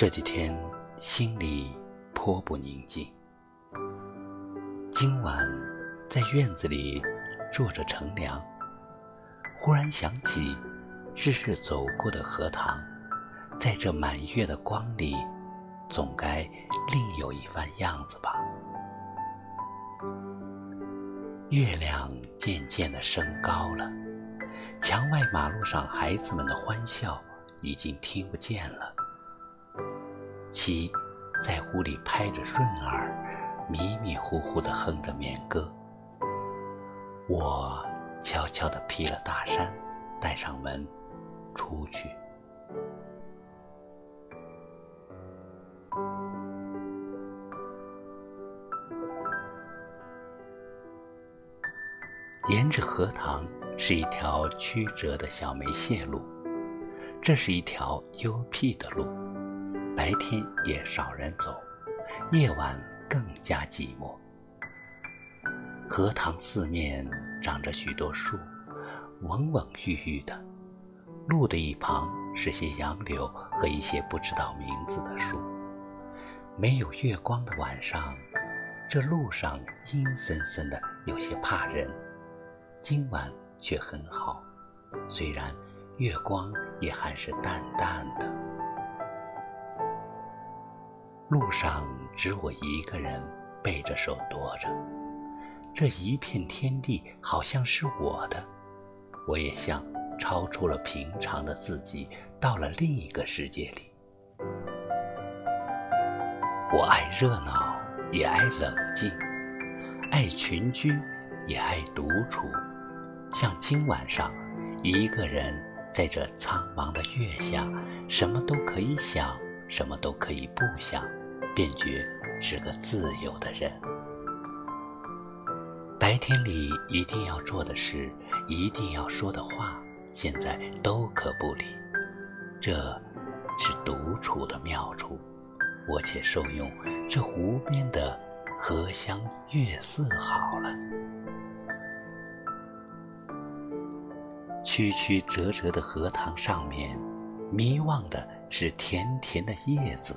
这几天心里颇不宁静。今晚在院子里坐着乘凉，忽然想起日日走过的荷塘，在这满月的光里，总该另有一番样子吧。月亮渐渐的升高了，墙外马路上孩子们的欢笑已经听不见了。七在屋里拍着润儿，迷迷糊糊地哼着眠歌。我悄悄地披了大衫，带上门，出去。沿着荷塘是一条曲折的小梅泄路，这是一条幽僻的路。白天也少人走，夜晚更加寂寞。荷塘四面长着许多树，蓊蓊郁郁的。路的一旁是些杨柳和一些不知道名字的树。没有月光的晚上，这路上阴森森的，有些怕人。今晚却很好，虽然月光也还是淡淡的。路上只我一个人背着手踱着，这一片天地好像是我的，我也像超出了平常的自己，到了另一个世界里。我爱热闹，也爱冷静，爱群居，也爱独处。像今晚上，一个人在这苍茫的月下，什么都可以想，什么都可以不想。便觉是个自由的人。白天里一定要做的事，一定要说的话，现在都可不理。这是独处的妙处，我且受用这湖边的荷香月色好了。曲曲折折的荷塘上面，迷望的是甜甜的叶子。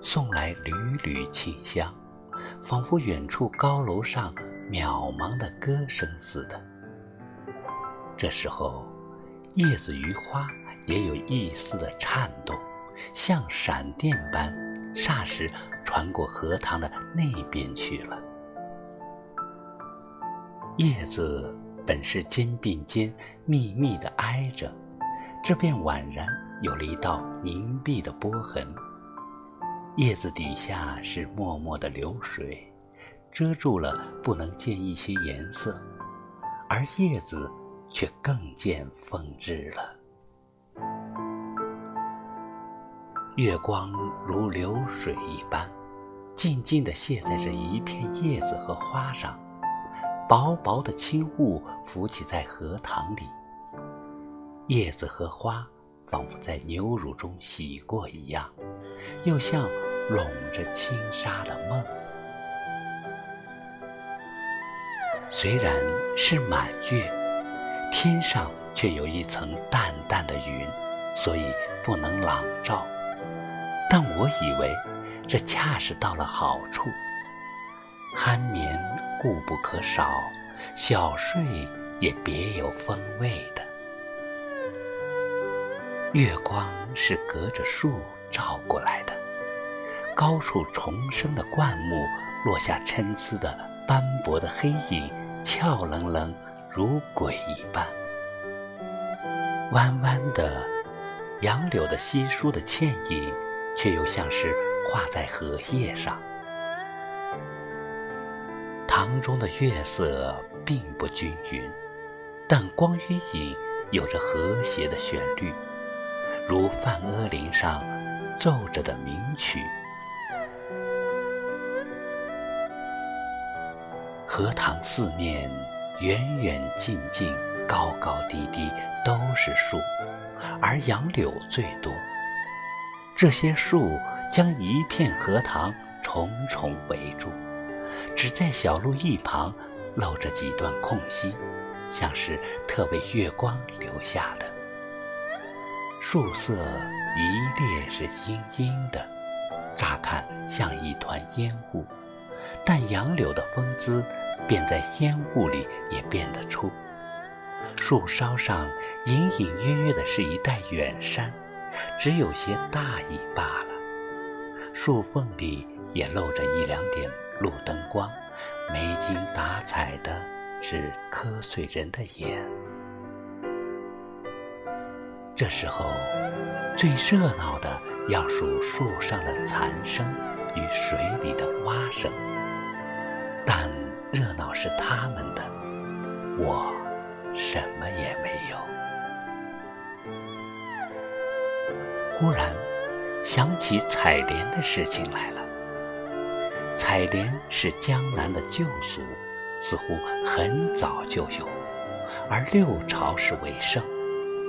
送来缕缕清香，仿佛远处高楼上渺茫的歌声似的。这时候，叶子与花也有一丝的颤动，像闪电般，霎时传过荷塘的那边去了。叶子本是肩并肩密密的挨着，这便宛然有了一道凝碧的波痕。叶子底下是脉脉的流水，遮住了不能见一些颜色，而叶子却更见风致了。月光如流水一般，静静地泻在这一片叶子和花上，薄薄的轻雾浮起在荷塘里。叶子和花仿佛在牛乳中洗过一样，又像。笼着轻纱的梦，虽然是满月，天上却有一层淡淡的云，所以不能朗照。但我以为，这恰是到了好处。酣眠固不可少，小睡也别有风味的。月光是隔着树照过来的。高处重生的灌木，落下参差的斑驳的黑影，俏愣愣如鬼一般。弯弯的杨柳的稀疏的倩影，却又像是画在荷叶上。塘中的月色并不均匀，但光与影有着和谐的旋律，如梵阿林上。奏着的名曲。荷塘四面，远远近近，高高低低，都是树，而杨柳最多。这些树将一片荷塘重重围住，只在小路一旁露着几段空隙，像是特为月光留下的。树色一列是阴阴的，乍看像一团烟雾，但杨柳的风姿便在烟雾里也辨得出。树梢上隐隐约约的是一带远山。只有些大意罢了，树缝里也露着一两点路灯光，没精打采的是瞌睡人的眼。这时候，最热闹的要数树上的蝉声与水里的蛙声，但热闹是他们的，我什么也没有。忽然想起采莲的事情来了。采莲是江南的旧俗，似乎很早就有，而六朝时为盛。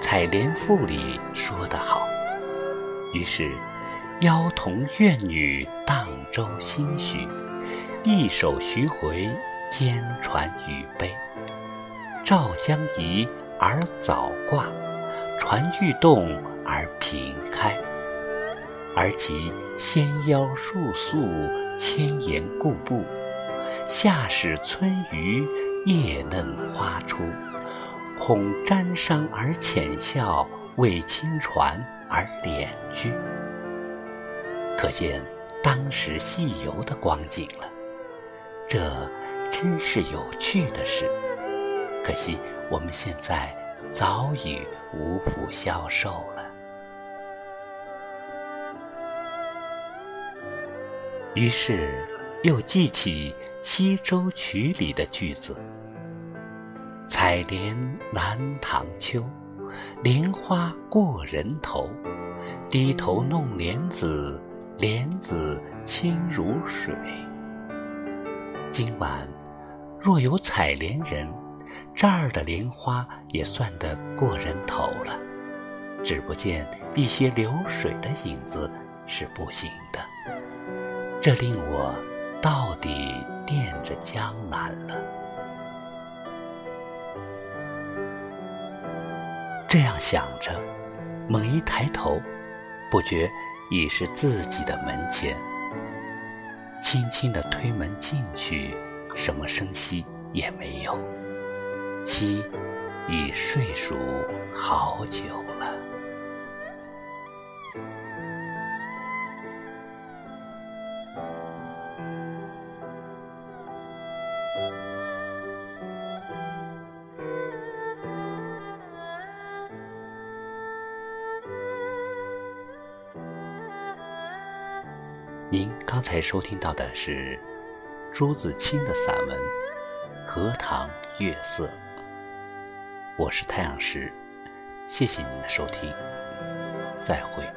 采莲赋》里说得好：“于是，妖童怨女荡舟心许，一首徐回，兼传语悲。赵将移而早挂，船欲动而平开。”而其纤腰束素，千言固步；夏始春余，叶嫩花初。恐沾裳而浅笑，为轻船而敛居。可见当时戏游的光景了。这真是有趣的事。可惜我们现在早已无福消受了。于是，又记起《西洲曲》里的句子：“采莲南塘秋，莲花过人头。低头弄莲子，莲子清如水。”今晚若有采莲人，这儿的莲花也算得过人头了。只不见一些流水的影子是不行的。这令我到底惦着江南了。这样想着，猛一抬头，不觉已是自己的门前。轻轻的推门进去，什么声息也没有。妻已睡熟好久了。您刚才收听到的是朱自清的散文荷塘月色。我是太阳石谢谢您的收听。再会。